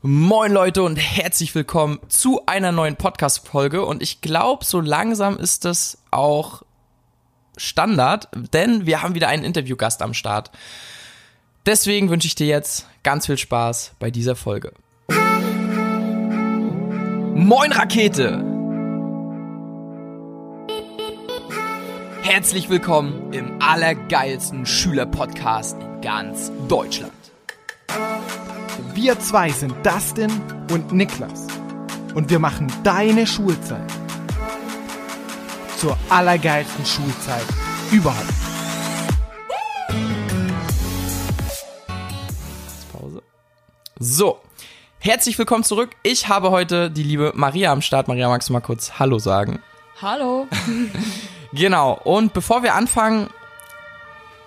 Moin Leute und herzlich willkommen zu einer neuen Podcast-Folge. Und ich glaube, so langsam ist es auch Standard, denn wir haben wieder einen Interviewgast am Start. Deswegen wünsche ich dir jetzt ganz viel Spaß bei dieser Folge. Moin Rakete! Herzlich willkommen im allergeilsten Schülerpodcast in ganz Deutschland. Wir zwei sind Dustin und Niklas. Und wir machen deine Schulzeit zur allergeilsten Schulzeit überhaupt. Pause. So, herzlich willkommen zurück. Ich habe heute die liebe Maria am Start. Maria, magst du mal kurz Hallo sagen? Hallo. Genau, und bevor wir anfangen,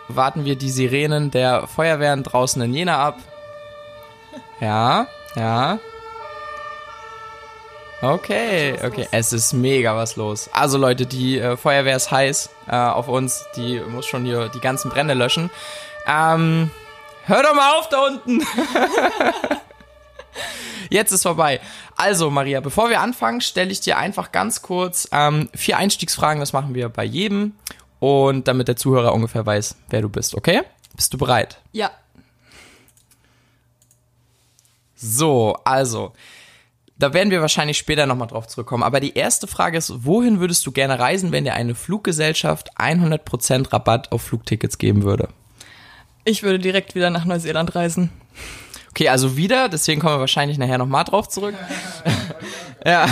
warten wir die Sirenen der Feuerwehren draußen in Jena ab. Ja, ja. Okay, okay. Es ist mega was los. Also Leute, die äh, Feuerwehr ist heiß äh, auf uns. Die muss schon hier die ganzen Brände löschen. Ähm, hör doch mal auf da unten. Jetzt ist vorbei. Also Maria, bevor wir anfangen, stelle ich dir einfach ganz kurz ähm, vier Einstiegsfragen. Das machen wir bei jedem. Und damit der Zuhörer ungefähr weiß, wer du bist, okay? Bist du bereit? Ja. So, also, da werden wir wahrscheinlich später nochmal drauf zurückkommen. Aber die erste Frage ist, wohin würdest du gerne reisen, wenn dir eine Fluggesellschaft 100% Rabatt auf Flugtickets geben würde? Ich würde direkt wieder nach Neuseeland reisen. Okay, also wieder, deswegen kommen wir wahrscheinlich nachher nochmal drauf zurück. ja.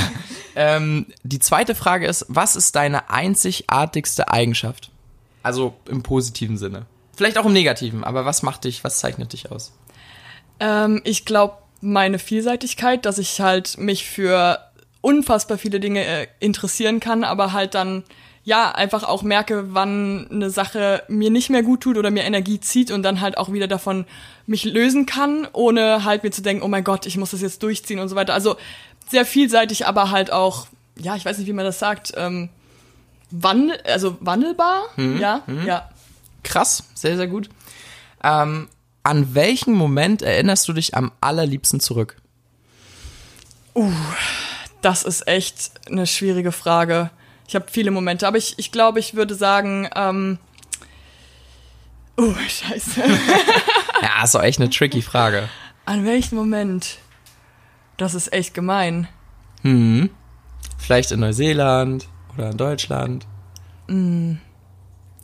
Ähm, die zweite Frage ist, was ist deine einzigartigste Eigenschaft? Also im positiven Sinne. Vielleicht auch im negativen, aber was macht dich, was zeichnet dich aus? Ähm, ich glaube, meine Vielseitigkeit, dass ich halt mich für unfassbar viele Dinge äh, interessieren kann, aber halt dann ja einfach auch merke, wann eine Sache mir nicht mehr gut tut oder mir Energie zieht und dann halt auch wieder davon mich lösen kann, ohne halt mir zu denken, oh mein Gott, ich muss das jetzt durchziehen und so weiter. Also sehr vielseitig, aber halt auch, ja, ich weiß nicht, wie man das sagt, ähm, wandel, also wandelbar, ja, ja. Krass, sehr, sehr gut. Ähm, an welchen Moment erinnerst du dich am allerliebsten zurück? Das ist echt eine schwierige Frage. Ich habe viele Momente, aber ich, ich glaube, ich würde sagen, ähm, oh, scheiße. Ja, ist doch echt eine tricky Frage. An welchem Moment? Das ist echt gemein. Hm. Vielleicht in Neuseeland oder in Deutschland.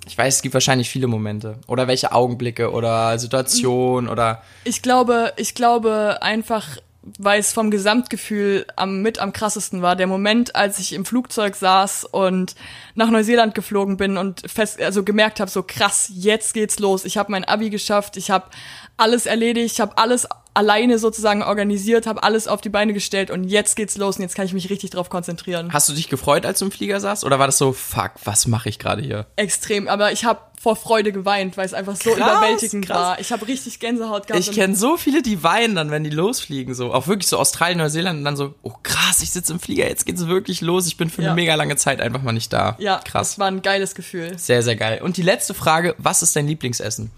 Ich weiß, es gibt wahrscheinlich viele Momente. Oder welche Augenblicke oder Situationen oder. Ich glaube, ich glaube einfach, weil es vom Gesamtgefühl am, mit am krassesten war, der Moment, als ich im Flugzeug saß und nach Neuseeland geflogen bin und fest, also gemerkt habe, so krass, jetzt geht's los. Ich habe mein Abi geschafft, ich habe alles erledigt, ich habe alles alleine sozusagen organisiert, habe alles auf die Beine gestellt und jetzt geht's los und jetzt kann ich mich richtig drauf konzentrieren. Hast du dich gefreut, als du im Flieger saßt? Oder war das so, fuck, was mache ich gerade hier? Extrem, aber ich habe vor Freude geweint, weil es einfach so Krass, überwältigend krass. war. Ich habe richtig Gänsehaut gehabt. Ich kenne so viele, die weinen dann, wenn die losfliegen. So, auch wirklich so Australien, Neuseeland und dann so, oh krass, ich sitze im Flieger, jetzt geht's wirklich los. Ich bin für Ja. eine mega lange Zeit einfach mal nicht da. Ja, krass. das war ein geiles Gefühl. Sehr, sehr geil. Und die letzte Frage, was ist dein Lieblingsessen?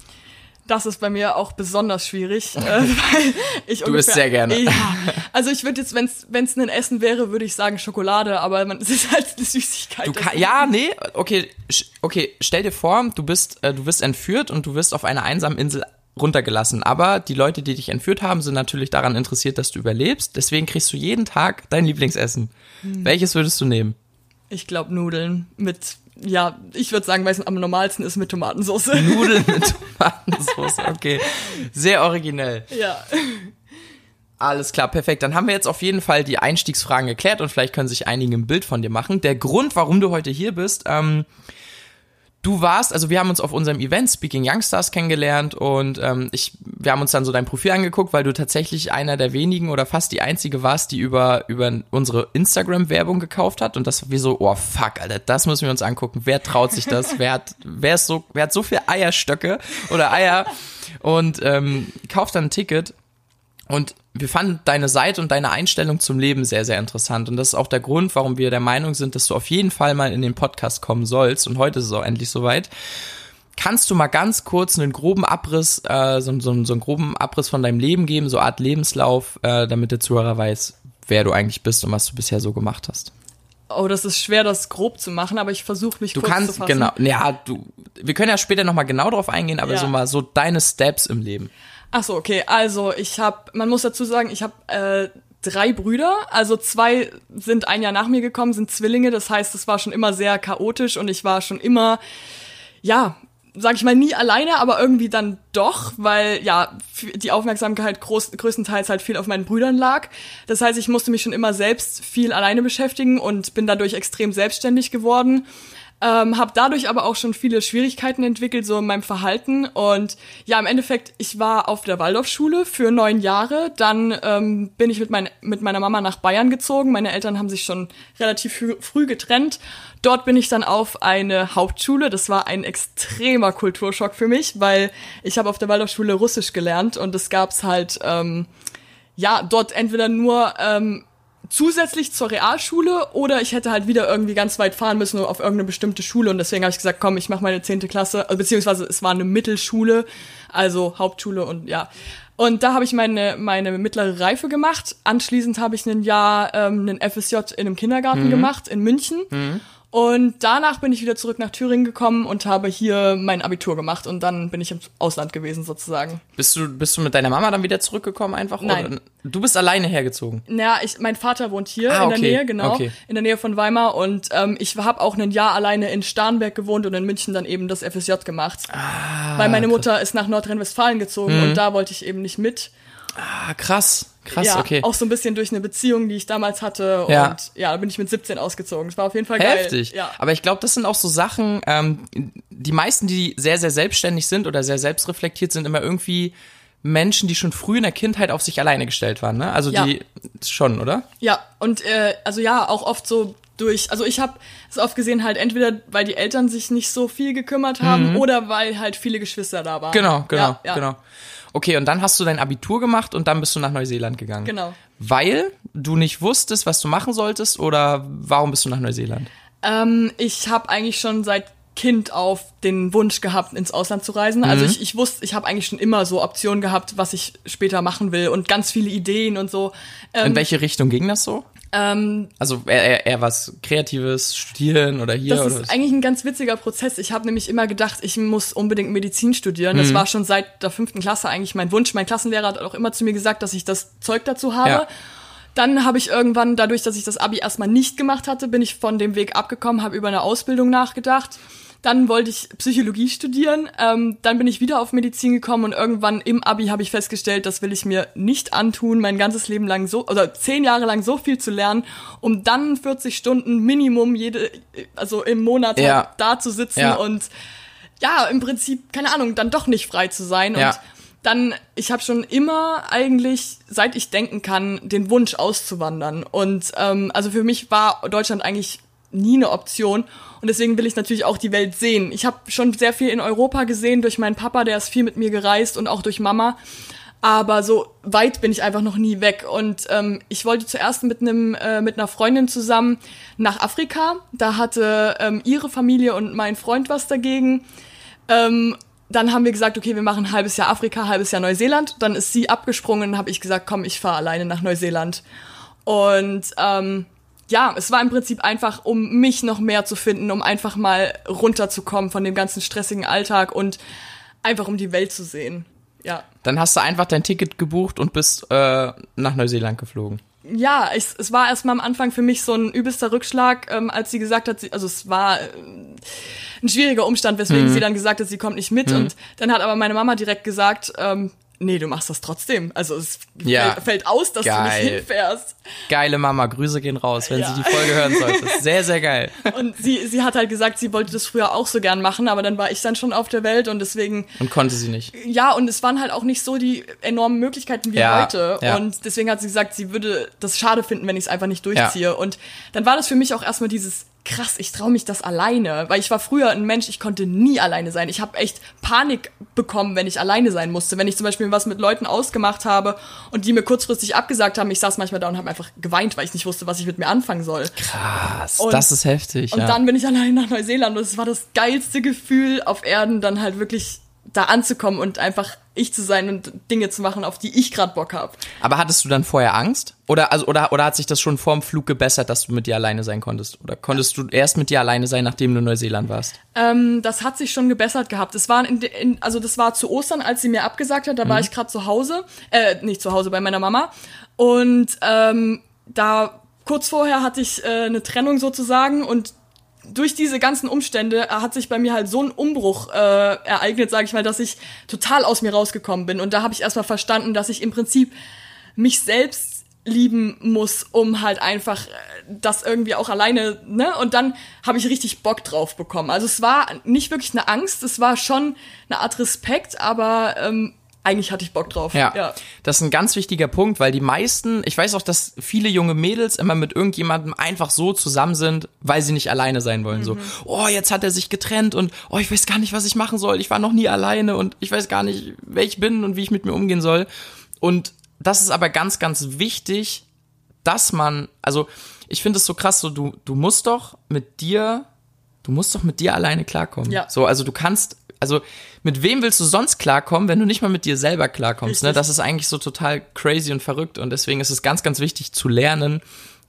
Das ist bei mir auch besonders schwierig, äh, weil ich Du isst sehr gerne. Ja, also ich würde jetzt, wenn es ein Essen wäre, würde ich sagen Schokolade, aber man, es ist halt eine Süßigkeit. Du kann, ja, nee, okay, okay, stell dir vor, du bist, äh, du wirst entführt und du wirst auf einer einsamen Insel runtergelassen. Aber die Leute, die dich entführt haben, sind natürlich daran interessiert, dass du überlebst. Deswegen kriegst du jeden Tag dein Lieblingsessen. Hm. Welches würdest du nehmen? Ich glaube Nudeln mit, ja, ich würde sagen, weil es am normalsten ist mit Tomatensauce. Nudeln mit Tomatensauce, okay. Sehr originell. ja. Alles klar, perfekt. Dann haben wir jetzt auf jeden Fall die Einstiegsfragen geklärt und vielleicht können sich einige ein Bild von dir machen. Der Grund, warum du heute hier bist, ähm, du warst, also wir haben uns auf unserem Event Speaking Youngstars kennengelernt und ähm, ich, wir haben uns dann so dein Profil angeguckt, weil du tatsächlich einer der wenigen oder fast die einzige warst, die über, über unsere Instagram-Werbung gekauft hat und das wir so, oh fuck, Alter, das müssen wir uns angucken. Wer traut sich das? wer hat, wer ist so, wer hat so viel Eierstöcke oder Eier und ähm, kauft dann ein Ticket und wir fanden deine Seite und deine Einstellung zum Leben sehr, sehr interessant. Und das ist auch der Grund, warum wir der Meinung sind, dass du auf jeden Fall mal in den Podcast kommen sollst. Und heute ist es auch endlich soweit. kannst du mal ganz kurz einen groben Abriss, äh, so, so, so einen groben Abriss von deinem Leben geben, so Art Lebenslauf, äh, damit der Zuhörer weiß, wer du eigentlich bist und was du bisher so gemacht hast? Oh, das ist schwer, das grob zu machen, aber ich versuche mich Du kurz zu kannst, fassen. genau, ja, du, wir können ja später nochmal genau drauf eingehen, aber Ja. so mal so deine Steps im Leben. Ach so, okay. Also ich habe, man muss dazu sagen, ich habe äh, drei Brüder. Also zwei sind ein Jahr nach mir gekommen, sind Zwillinge. Das heißt, es war schon immer sehr chaotisch und ich war schon immer, ja, sag ich mal, nie alleine, aber irgendwie dann doch, weil ja die Aufmerksamkeit groß, größtenteils halt viel auf meinen Brüdern lag. Das heißt, ich musste mich schon immer selbst viel alleine beschäftigen und bin dadurch extrem selbstständig geworden. Ähm, habe dadurch aber auch schon viele Schwierigkeiten entwickelt, so in meinem Verhalten. Und ja, im Endeffekt, ich war auf der Waldorfschule für neun Jahre. Dann ähm, bin ich mit, mein, mit meiner Mama nach Bayern gezogen. Meine Eltern haben sich schon relativ früh, früh getrennt. Dort bin ich dann auf eine Hauptschule. Das war ein extremer Kulturschock für mich, weil ich habe auf der Waldorfschule Russisch gelernt und es gab's halt ähm, ja dort entweder nur ähm, zusätzlich zur Realschule oder ich hätte halt wieder irgendwie ganz weit fahren müssen auf irgendeine bestimmte Schule und deswegen habe ich gesagt, komm, ich mache meine zehnte Klasse, also beziehungsweise es war eine Mittelschule, also Hauptschule und ja. Und da habe ich meine, meine mittlere Reife gemacht. Anschließend habe ich ein Jahr ähm, einen FSJ in einem Kindergarten gemacht in München. Und danach bin ich wieder zurück nach Thüringen gekommen und habe hier mein Abitur gemacht und dann bin ich im Ausland gewesen sozusagen. Bist du, bist du mit deiner Mama dann wieder zurückgekommen einfach? Nein. Oder? Du bist alleine hergezogen. Naja, ich, mein Vater wohnt hier Ah, in der okay, Nähe, genau, okay. in der Nähe von Weimar und ähm, ich habe auch ein Jahr alleine in Starnberg gewohnt und in München dann eben das FSJ gemacht. Ah, weil meine Mutter ist nach Nordrhein-Westfalen gezogen Mhm. und da wollte ich eben nicht mit. Ah, krass. Krass, ja, okay. auch so ein bisschen durch eine Beziehung, die ich damals hatte Ja. und ja, da bin ich mit 17 ausgezogen. Es war auf jeden Fall Heftig. geil. Ja. Aber ich glaube, das sind auch so Sachen, ähm, die meisten, die sehr, sehr selbstständig sind oder sehr selbstreflektiert sind, immer irgendwie Menschen, die schon früh in der Kindheit auf sich alleine gestellt waren, ne? Also Ja. die schon, oder? Ja, und äh, also ja, auch oft so durch, also ich habe es oft gesehen halt entweder, weil die Eltern sich nicht so viel gekümmert haben oder weil halt viele Geschwister da waren. Mhm. Genau, genau, ja, ja, genau. Okay, und dann hast du dein Abitur gemacht und dann bist du nach Neuseeland gegangen. Genau. Weil du nicht wusstest, was du machen solltest oder warum bist du nach Neuseeland? Ähm, ich habe eigentlich schon seit Kind auf den Wunsch gehabt, ins Ausland zu reisen. Also Mhm. ich, ich wusste, ich habe eigentlich schon immer so Optionen gehabt, was ich später machen will und ganz viele Ideen und so. Ähm, In welche Richtung ging das so? Ähm, Also eher, eher, was Kreatives, studieren oder hier das oder ist was? eigentlich ein ganz witziger Prozess. Ich habe nämlich immer gedacht, ich muss unbedingt Medizin studieren. Mhm. Das war schon seit der fünften Klasse eigentlich mein Wunsch. Mein Klassenlehrer hat auch immer zu mir gesagt, dass ich das Zeug dazu habe. Ja. Dann habe ich irgendwann, dadurch, dass ich das Abi erstmal nicht gemacht hatte, bin ich von dem Weg abgekommen, habe über eine Ausbildung nachgedacht. Dann wollte ich Psychologie studieren. Ähm, dann bin ich wieder auf Medizin gekommen und irgendwann im Abi habe ich festgestellt, das will ich mir nicht antun, mein ganzes Leben lang so, oder zehn Jahre lang so viel zu lernen, um dann 40 Stunden Minimum jede, also im Monat Ja. halt da zu sitzen Ja. und ja, im Prinzip, keine Ahnung, dann doch nicht frei zu sein. Ja. Und dann, ich habe schon immer eigentlich, seit ich denken kann, den Wunsch auszuwandern. Und ähm, also für mich war Deutschland eigentlich nie eine Option. Und deswegen will ich natürlich auch die Welt sehen. Ich habe schon sehr viel in Europa gesehen durch meinen Papa, der ist viel mit mir gereist und auch durch Mama. Aber so weit bin ich einfach noch nie weg. Und ähm, ich wollte zuerst mit einem äh, mit einer Freundin zusammen nach Afrika. Da hatte ähm, ihre Familie und mein Freund was dagegen. Ähm, dann haben wir gesagt, okay, wir machen ein halbes Jahr Afrika, halbes Jahr Neuseeland. Dann ist sie abgesprungen und habe ich gesagt, komm, ich fahre alleine nach Neuseeland. Und ähm, ja, es war im Prinzip einfach, um mich noch mehr zu finden, um einfach mal runterzukommen von dem ganzen stressigen Alltag und einfach um die Welt zu sehen. Ja. Dann hast du einfach dein Ticket gebucht und bist äh, nach Neuseeland geflogen. Ja, ich, es war erstmal am Anfang für mich so ein übelster Rückschlag, ähm, als sie gesagt hat, sie, also es war äh, ein schwieriger Umstand, weswegen sie dann gesagt hat, sie kommt nicht mit. Und dann hat aber meine Mama direkt gesagt, ähm, nee, du machst das trotzdem. Also es Ja. fällt, fällt aus, dass du Geil. nicht hinfährst. Geile Mama, Grüße gehen raus, wenn Ja. sie die Folge hören sollte. Sehr, sehr geil. Und sie, sie hat halt gesagt, sie wollte das früher auch so gern machen, aber dann war ich dann schon auf der Welt und deswegen, Und konnte sie nicht. ja, und es waren halt auch nicht so die enormen Möglichkeiten wie Ja, heute. ja. Und deswegen hat sie gesagt, sie würde das schade finden, wenn ich es einfach nicht durchziehe. Und dann war das für mich auch erstmal dieses krass, ich traue mich das alleine, weil ich war früher ein Mensch, ich konnte nie alleine sein. Ich habe echt Panik bekommen, wenn ich alleine sein musste. Wenn ich zum Beispiel was mit Leuten ausgemacht habe und die mir kurzfristig abgesagt haben, ich saß manchmal da und habe einfach geweint, weil ich nicht wusste, was ich mit mir anfangen soll. Krass, Und- das ist heftig. Und ja. dann bin ich allein nach Neuseeland und es war das geilste Gefühl auf Erden, dann halt wirklich da anzukommen und einfach ich zu sein und Dinge zu machen, auf die ich gerade Bock habe. Aber hattest du dann vorher Angst? Oder, also, oder, oder hat sich das schon vor dem Flug gebessert, dass du mit dir alleine sein konntest? Oder konntest du erst mit dir alleine sein, nachdem du in Neuseeland warst? Ähm, das hat sich schon gebessert gehabt. Es war in, in, also das war zu Ostern, als sie mir abgesagt hat. Da war ich gerade zu Hause, äh, nicht zu Hause bei meiner Mama. Und ähm, da kurz vorher hatte ich äh, eine Trennung sozusagen und durch diese ganzen Umstände hat sich bei mir halt so ein Umbruch äh, ereignet, sage ich mal, dass ich total aus mir rausgekommen bin. Und da habe ich erstmal verstanden, dass ich im Prinzip mich selbst lieben muss, um halt einfach äh, das irgendwie auch alleine, ne? Und dann habe ich richtig Bock drauf bekommen. Also es war nicht wirklich eine Angst, es war schon eine Art Respekt, aber ähm, eigentlich hatte ich Bock drauf. Ja, das ist ein ganz wichtiger Punkt, weil die meisten, ich weiß auch, dass viele junge Mädels immer mit irgendjemandem einfach so zusammen sind, weil sie nicht alleine sein wollen. So, oh, jetzt hat er sich getrennt und oh, ich weiß gar nicht, was ich machen soll. Ich war noch nie alleine und ich weiß gar nicht, wer ich bin und wie ich mit mir umgehen soll. Und das ist aber ganz, ganz wichtig, dass man, also ich finde es so krass, so du, du musst doch mit dir, du musst doch mit dir alleine klarkommen. Ja. So, also du kannst, also mit wem willst du sonst klarkommen, wenn du nicht mal mit dir selber klarkommst? Ne? Das ist eigentlich so total crazy und verrückt und deswegen ist es ganz, ganz wichtig zu lernen,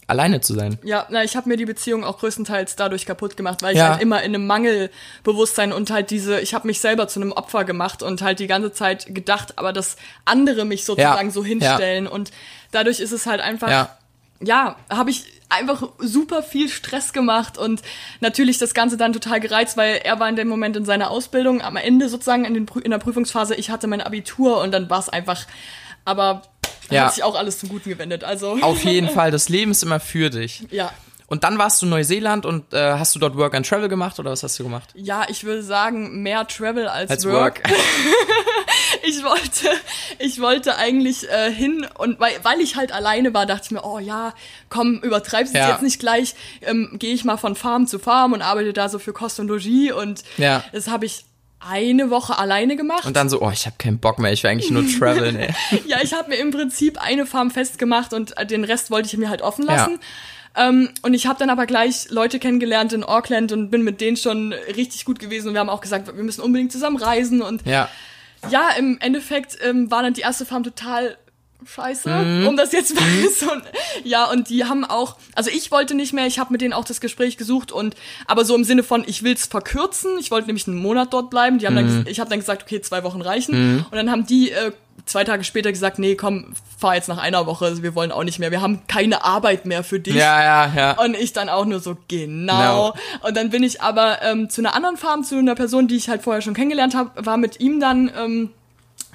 alleine zu sein. Ja, na, ich habe mir die Beziehung auch größtenteils dadurch kaputt gemacht, weil ich Ja. halt immer in einem Mangelbewusstsein und halt diese, ich habe mich selber zu einem Opfer gemacht und halt die ganze Zeit gedacht, aber dass andere mich sozusagen Ja. so hinstellen und dadurch ist es halt einfach, Ja. ja, habe ich einfach super viel Stress gemacht und natürlich das Ganze dann total gereizt, weil er war in dem Moment in seiner Ausbildung, am Ende sozusagen in, den, in der Prüfungsphase, ich hatte mein Abitur und dann war es einfach, aber Ja. hat sich auch alles zum Guten gewendet, also Auf jeden Fall, das Leben ist immer für dich. ja. Und dann warst du in Neuseeland und äh, hast du dort Work and Travel gemacht oder was hast du gemacht? Ja, ich würde sagen, mehr Travel als, Als Work. Work. Ich wollte, ich wollte eigentlich äh, hin und weil, weil ich halt alleine war, dachte ich mir, oh ja, komm, übertreib's Ja. jetzt nicht gleich, ähm, gehe ich mal von Farm zu Farm und arbeite da so für Kost und Logis und Ja. das habe ich eine Woche alleine gemacht. Und dann so, oh, ich habe keinen Bock mehr, ich will eigentlich nur traveln, ey. ja, ich habe mir im Prinzip eine Farm festgemacht und äh, den Rest wollte ich mir halt offen lassen. Ähm, und ich habe dann aber gleich Leute kennengelernt in Auckland und bin mit denen schon richtig gut gewesen und wir haben auch gesagt, wir müssen unbedingt zusammen reisen und Ja. ja, im Endeffekt ähm, war dann die erste Farm total scheiße, Mhm. um das jetzt mal so. Ja, und die haben auch, also ich wollte nicht mehr, ich habe mit denen auch das Gespräch gesucht und aber so im Sinne von, ich will's verkürzen, ich wollte nämlich einen Monat dort bleiben. Die haben Mhm. dann, ich habe dann gesagt, okay, zwei Wochen reichen. Und dann haben die äh, zwei Tage später gesagt, nee, komm, fahr jetzt nach einer Woche, also wir wollen auch nicht mehr, wir haben keine Arbeit mehr für dich. Ja, ja, ja. Und ich dann auch nur so, genau. Und dann bin ich aber ähm, zu einer anderen Farm, zu einer Person, die ich halt vorher schon kennengelernt habe, war mit ihm dann ähm,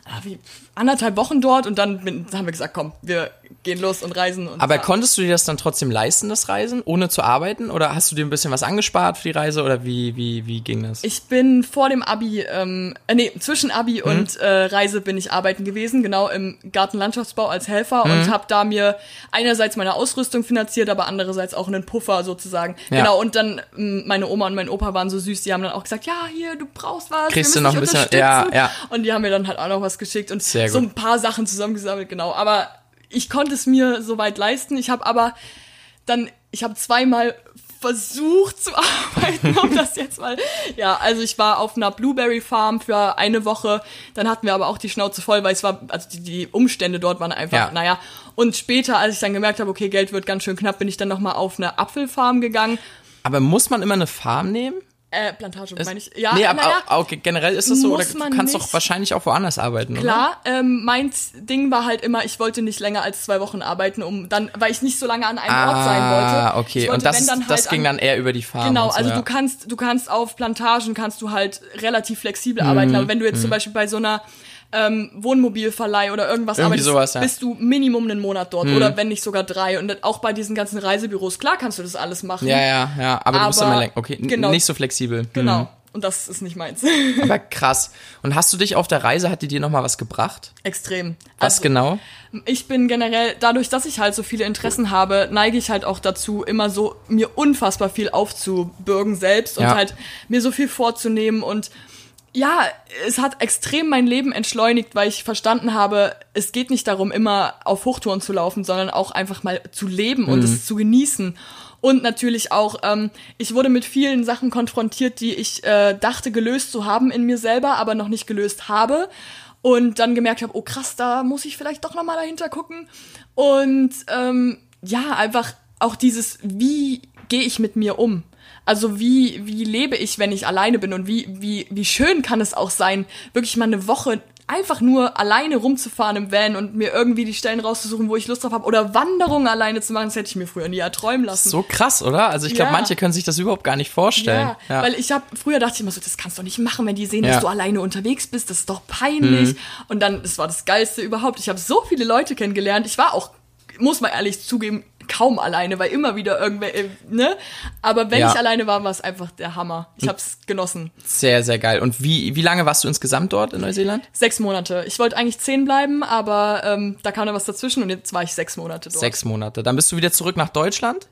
ah, wie, anderthalb Wochen dort und dann bin, haben wir gesagt, komm, wir gehen los und reisen. Und Aber ja. konntest du dir das dann trotzdem leisten, das Reisen, ohne zu arbeiten? Oder hast du dir ein bisschen was angespart für die Reise? Oder wie, wie, wie ging das? Ich bin vor dem Abi, ähm, äh, nee, zwischen Abi Mhm. und äh, Reise bin ich arbeiten gewesen, genau im Gartenlandschaftsbau als Helfer Mhm. und habe da mir einerseits meine Ausrüstung finanziert, aber andererseits auch einen Puffer sozusagen. Ja. Genau, und dann ähm, meine Oma und mein Opa waren so süß, die haben dann auch gesagt, ja, hier, du brauchst was, Kriegst wir du noch müssen ein bisschen- ja, ja. Und die haben mir dann halt auch noch was geschickt und so ein paar Sachen zusammengesammelt, genau. Aber ich konnte es mir soweit leisten. Ich habe aber dann, ich habe zweimal versucht zu arbeiten, um das jetzt mal. Ja, also ich war auf einer Blueberry Farm für eine Woche. Dann hatten wir aber auch die Schnauze voll, weil es war, also die, die Umstände dort waren einfach, Ja. naja. Und später, als ich dann gemerkt habe, okay, Geld wird ganz schön knapp, bin ich dann nochmal auf eine Apfelfarm gegangen. Aber muss man immer eine Farm nehmen? Äh, Plantage, meine ich. Ja, nee, aber naja, auch, generell ist das so, oder du kannst doch wahrscheinlich auch woanders arbeiten, oder? Klar, ähm, mein Ding war halt immer, ich wollte nicht länger als zwei Wochen arbeiten, um dann, weil ich nicht so lange an einem Ort sein wollte. Ah, okay. wollte, Und das, dann das halt ging an, dann eher über die Farm. Genau, so, also ja. du kannst, du kannst auf Plantagen kannst du halt relativ flexibel Mhm, arbeiten, aber wenn du jetzt zum Beispiel bei so einer ähm, Wohnmobilverleih oder irgendwas Irgendwie arbeitest, sowas, ja. Mhm. bist du Minimum einen Monat dort oder wenn nicht sogar drei. Und auch bei diesen ganzen Reisebüros, klar kannst du das alles machen. Ja, ja, ja. Aber, du bist Aber- immer länger. Okay, genau. nicht so flexibel. Genau. Hm. Und das ist nicht meins. Aber krass. Und hast du dich auf der Reise, hat die dir nochmal was gebracht? Extrem. Was Also, genau? Ich bin generell, dadurch, dass ich halt so viele Interessen habe, neige ich halt auch dazu, immer so mir unfassbar viel aufzubürgen selbst und Ja. halt mir so viel vorzunehmen und ja, es hat extrem mein Leben entschleunigt, weil ich verstanden habe, es geht nicht darum, immer auf Hochtouren zu laufen, sondern auch einfach mal zu leben und es zu genießen. Und natürlich auch, ähm, ich wurde mit vielen Sachen konfrontiert, die ich äh, dachte gelöst zu haben in mir selber, aber noch nicht gelöst habe. Und dann gemerkt habe, oh krass, da muss ich vielleicht doch nochmal dahinter gucken. Und ähm, ja, einfach auch dieses, wie gehe ich mit mir um? Also wie, wie lebe ich, wenn ich alleine bin und wie, wie, wie schön kann es auch sein, wirklich mal eine Woche einfach nur alleine rumzufahren im Van und mir irgendwie die Stellen rauszusuchen, wo ich Lust drauf habe oder Wanderungen alleine zu machen, das hätte ich mir früher nie erträumen lassen. So krass, oder? Also ich glaube, Ja. manche können sich das überhaupt gar nicht vorstellen. Ja, weil ich habe früher dachte ich immer so, das kannst du doch nicht machen, wenn die sehen, Ja. Mhm. dass du alleine unterwegs bist, das ist doch peinlich. Und dann, das war das Geilste überhaupt. Ich habe so viele Leute kennengelernt. Ich war auch, muss man ehrlich zugeben, kaum alleine, weil immer wieder irgendwer, äh, ne? Aber wenn Ja. ich alleine war, war es einfach der Hammer. Ich habe es genossen. Sehr, sehr geil. Und wie, wie lange warst du insgesamt dort in Neuseeland? Sechs Monate. Ich wollte eigentlich zehn bleiben, aber ähm, da kam da was dazwischen und jetzt war ich sechs Monate dort. Sechs Monate. Dann bist du wieder zurück nach Deutschland.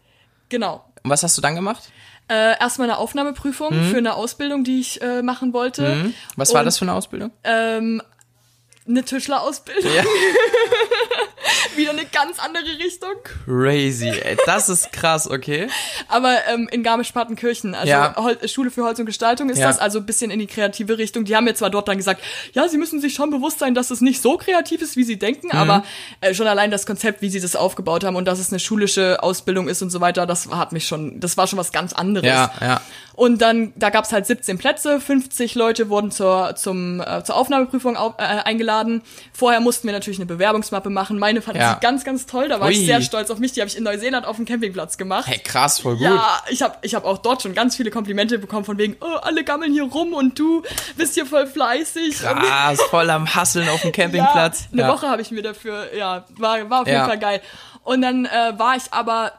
Genau. Und was hast du dann gemacht? Äh, erstmal eine Aufnahmeprüfung für eine Ausbildung, die ich äh, machen wollte. Mhm. Was war Und- das für eine Ausbildung? Ähm, eine Tischlerausbildung. Ja. Wieder eine ganz andere Richtung. Crazy, ey. Das ist krass, okay. Aber ähm, in Garmisch-Partenkirchen, also Ja. Schule für Holz und Gestaltung ist Ja. das, also ein bisschen in die kreative Richtung. Die haben mir zwar dort dann gesagt, ja, sie müssen sich schon bewusst sein, dass es nicht so kreativ ist, wie sie denken, Mhm. aber äh, schon allein das Konzept, wie sie das aufgebaut haben und dass es eine schulische Ausbildung ist und so weiter, das hat mich schon, das war schon was ganz anderes. Ja, ja. Und dann, da gab's halt 17 Plätze, 50 Leute wurden zur, zum, äh, zur Aufnahmeprüfung au äh, eingeladen. Vorher mussten wir natürlich eine Bewerbungsmappe machen. Meine fand Ja. ich ganz, ganz toll. Da war Ui. ich sehr stolz auf mich. Die habe ich in Neuseeland auf dem Campingplatz gemacht. Hey, krass, voll gut. Ja, ich habe ich hab auch dort schon ganz viele Komplimente bekommen von wegen, oh, alle gammeln hier rum und du bist hier voll fleißig. Krass, voll am Hasseln auf dem Campingplatz. Ja, eine Woche habe ich mir dafür, ja, war, war auf jeden Ja. Fall geil. Und dann äh, war ich aber,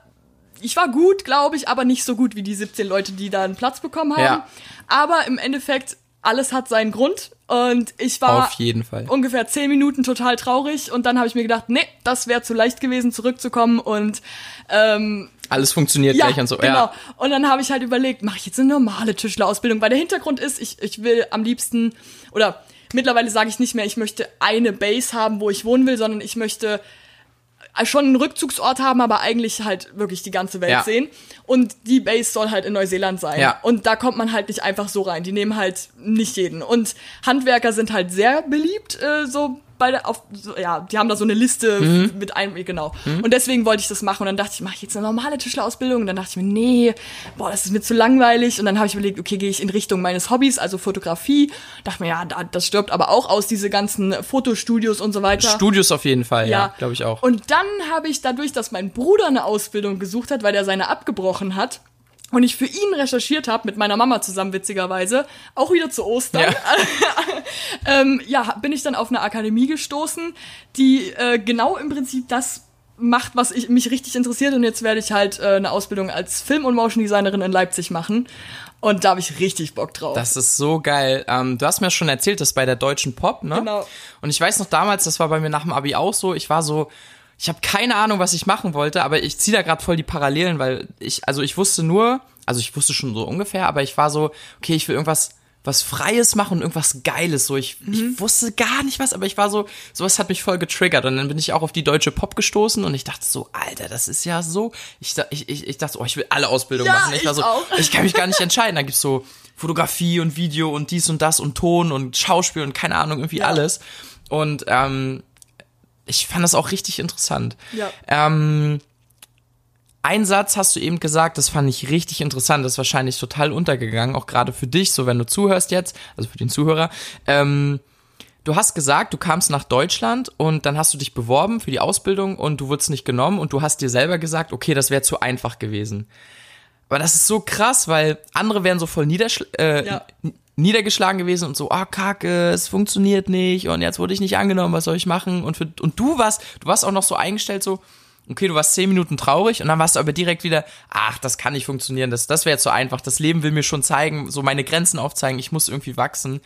ich war gut, glaube ich, aber nicht so gut wie die 17 Leute, die da einen Platz bekommen haben. Ja. Aber im Endeffekt, alles hat seinen Grund. Und ich war Auf jeden Fall. ungefähr 10 Minuten total traurig. Und dann habe ich mir gedacht, nee, das wäre zu leicht gewesen, zurückzukommen. Und ähm, Alles funktioniert ja, gleich und so. genau. Ja. Und dann habe ich halt überlegt, mache ich jetzt eine normale Tischlerausbildung? Weil der Hintergrund ist, ich, ich will am liebsten, oder mittlerweile sage ich nicht mehr, ich möchte eine Base haben, wo ich wohnen will, sondern ich möchte schon einen Rückzugsort haben, aber eigentlich halt wirklich die ganze Welt Ja. sehen. Und die Base soll halt in Neuseeland sein. Ja. Und da kommt man halt nicht einfach so rein. Die nehmen halt nicht jeden. Und Handwerker sind halt sehr beliebt, äh, so bei auf, ja, die haben da so eine Liste Mhm. mit einem, genau. Und deswegen wollte ich das machen. Und dann dachte ich, mache ich jetzt eine normale Tischlerausbildung? Und dann dachte ich mir, nee, boah, das ist mir zu langweilig. Und dann habe ich überlegt, okay, gehe ich in Richtung meines Hobbys, also Fotografie. Dachte mir, ja, da, das stirbt aber auch aus, diese ganzen Fotostudios und so weiter. Studios auf jeden Fall, ja, glaube ich auch. Und dann habe ich dadurch, dass mein Bruder eine Ausbildung gesucht hat, weil er seine abgebrochen hat, und ich für ihn recherchiert habe, mit meiner Mama zusammen witzigerweise, auch wieder zu Ostern, Ja. ähm, ja, bin ich dann auf eine Akademie gestoßen, die äh, genau im Prinzip das macht, was ich, mich richtig interessiert. Und jetzt werde ich halt äh, eine Ausbildung als Film- und Motion Designerin in Leipzig machen. Und da habe ich richtig Bock drauf. Das ist so geil. Ähm, du hast mir schon erzählt, das bei der Deutschen Pop, ne? Genau. Und ich weiß noch damals, das war bei mir nach dem Abi auch so, ich war so, ich habe keine Ahnung, was ich machen wollte, aber ich ziehe da gerade voll die Parallelen, weil ich, also ich wusste nur, also ich wusste schon so ungefähr, aber ich war so, okay, ich will irgendwas was Freies machen und irgendwas Geiles. So, ich, Mhm. ich wusste gar nicht was, aber ich war so, sowas hat mich voll getriggert. Und dann bin ich auch auf die deutsche Pop gestoßen und ich dachte so, Alter, das ist ja so. Ich, ich, ich, dachte, oh, ich will alle Ausbildungen Ja, machen. Ich war ich so, auch. ich kann mich gar nicht entscheiden. Da gibt's so Fotografie und Video und dies und das und Ton und Schauspiel und keine Ahnung, irgendwie Ja. alles. Und ähm, ich fand das auch richtig interessant. Ja. Ähm, ein Satz hast du eben gesagt, das fand ich richtig interessant, das ist wahrscheinlich total untergegangen, auch gerade für dich, so wenn du zuhörst jetzt, also für den Zuhörer. Ähm, du hast gesagt, du kamst nach Deutschland und dann hast du dich beworben für die Ausbildung und du wurdest nicht genommen und du hast dir selber gesagt, okay, das wäre zu einfach gewesen. Aber das ist so krass, weil andere wären so voll niederschl äh, Ja. Niedergeschlagen gewesen und so, ah, kacke, es funktioniert nicht und jetzt wurde ich nicht angenommen, was soll ich machen? Und, für, und du warst, du warst auch noch so eingestellt, so, okay, du warst zehn Minuten traurig und dann warst du aber direkt wieder, ach, das kann nicht funktionieren, das, das wäre zu einfach, das Leben will mir schon zeigen, so meine Grenzen aufzeigen, ich muss irgendwie wachsen.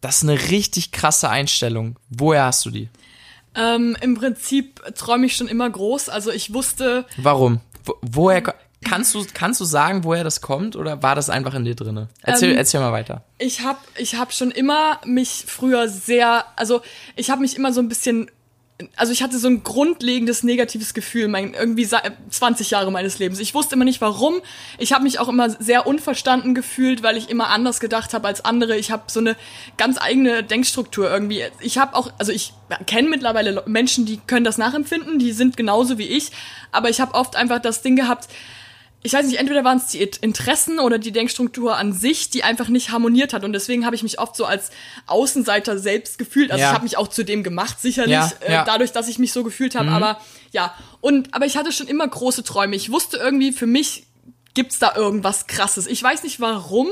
Das ist eine richtig krasse Einstellung. Woher hast du die? Ähm, Im Prinzip träume ich schon immer groß. Also ich wusste. Warum? Wo, woher kannst du kannst du sagen, woher das kommt oder war das einfach in dir drinne? Erzähl, ähm, erzähl mal weiter. Ich habe ich hab schon immer mich früher sehr, also ich habe mich immer so ein bisschen also ich hatte so ein grundlegendes negatives Gefühl, mein, irgendwie 20 Jahre meines Lebens. Ich wusste immer nicht warum. Ich habe mich auch immer sehr unverstanden gefühlt, weil ich immer anders gedacht habe als andere. Ich habe so eine ganz eigene Denkstruktur irgendwie. Ich habe auch, also ich kenne mittlerweile Menschen, die können das nachempfinden, die sind genauso wie ich, aber ich habe oft einfach das Ding gehabt, ich weiß nicht, entweder waren es die Interessen oder die Denkstruktur an sich, die einfach nicht harmoniert hat. Und deswegen habe ich mich oft so als Außenseiter selbst gefühlt. Also ja. ich habe mich auch zu dem gemacht, sicherlich, ja, ja. Äh, dadurch, dass ich mich so gefühlt habe. Mhm. Aber ja, und aber ich hatte schon immer große Träume. Ich wusste irgendwie, für mich gibt's da irgendwas krasses. Ich weiß nicht warum.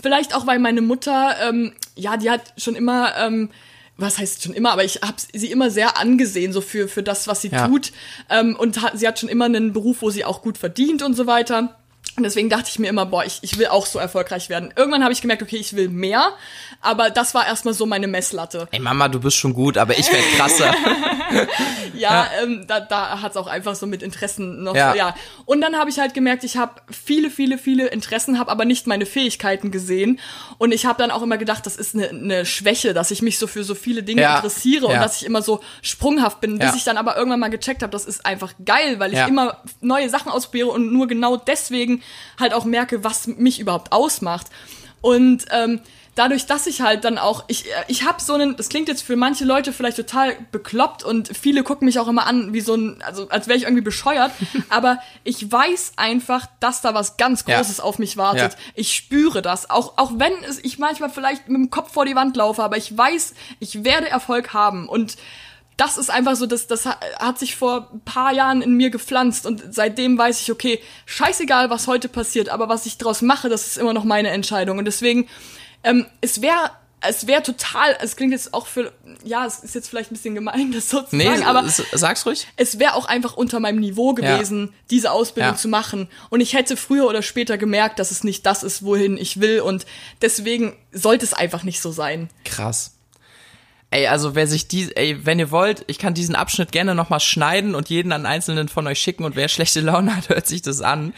Vielleicht auch, weil meine Mutter, ähm, ja, die hat schon immer. Ähm, was heißt schon immer, aber ich habe sie immer sehr angesehen, so für, für das, was sie ja. tut. Ähm, und hat, sie hat schon immer einen Beruf, wo sie auch gut verdient und so weiter. Und deswegen dachte ich mir immer, boah, ich, ich will auch so erfolgreich werden. Irgendwann habe ich gemerkt, okay, ich will mehr, aber das war erstmal so meine Messlatte. Ey Mama, du bist schon gut, aber ich werde krasser. ja, ja. Ähm, da, da hat es auch einfach so mit Interessen noch, ja. ja. Und dann habe ich halt gemerkt, ich habe viele, viele, viele Interessen, habe aber nicht meine Fähigkeiten gesehen. Und ich habe dann auch immer gedacht, das ist eine, eine Schwäche, dass ich mich so für so viele Dinge ja. interessiere und dass ich immer so sprunghaft bin, bis ich dann aber irgendwann mal gecheckt habe, das ist einfach geil, weil ich immer neue Sachen ausprobiere und nur genau deswegen halt auch merke, was mich überhaupt ausmacht. Und ähm, dadurch, dass ich halt dann auch, ich, ich habe so einen, das klingt jetzt für manche Leute vielleicht total bekloppt und viele gucken mich auch immer an wie so ein, also als wäre ich irgendwie bescheuert, aber ich weiß einfach, dass da was ganz Großes ja. auf mich wartet. Ja. Ich spüre das, auch, auch wenn es, ich manchmal vielleicht mit dem Kopf vor die Wand laufe, aber ich weiß, ich werde Erfolg haben und das ist einfach so, das, das hat sich vor ein paar Jahren in mir gepflanzt und seitdem weiß ich, okay, scheißegal, was heute passiert, aber was ich draus mache, das ist immer noch meine Entscheidung. Und deswegen, ähm, es wäre es wäre total, es klingt jetzt auch für, ja, es ist jetzt vielleicht ein bisschen gemein, das so zu nee, sagen, aber sag's ruhig. Es wäre auch einfach unter meinem Niveau gewesen, ja. diese Ausbildung ja. zu machen. Und ich hätte früher oder später gemerkt, dass es nicht das ist, wohin ich will. Und deswegen sollte es einfach nicht so sein. Krass. Ey, also wer sich die, ey, wenn ihr wollt, ich kann diesen Abschnitt gerne nochmal schneiden und jeden an einzelnen von euch schicken und wer schlechte Laune hat, hört sich das an.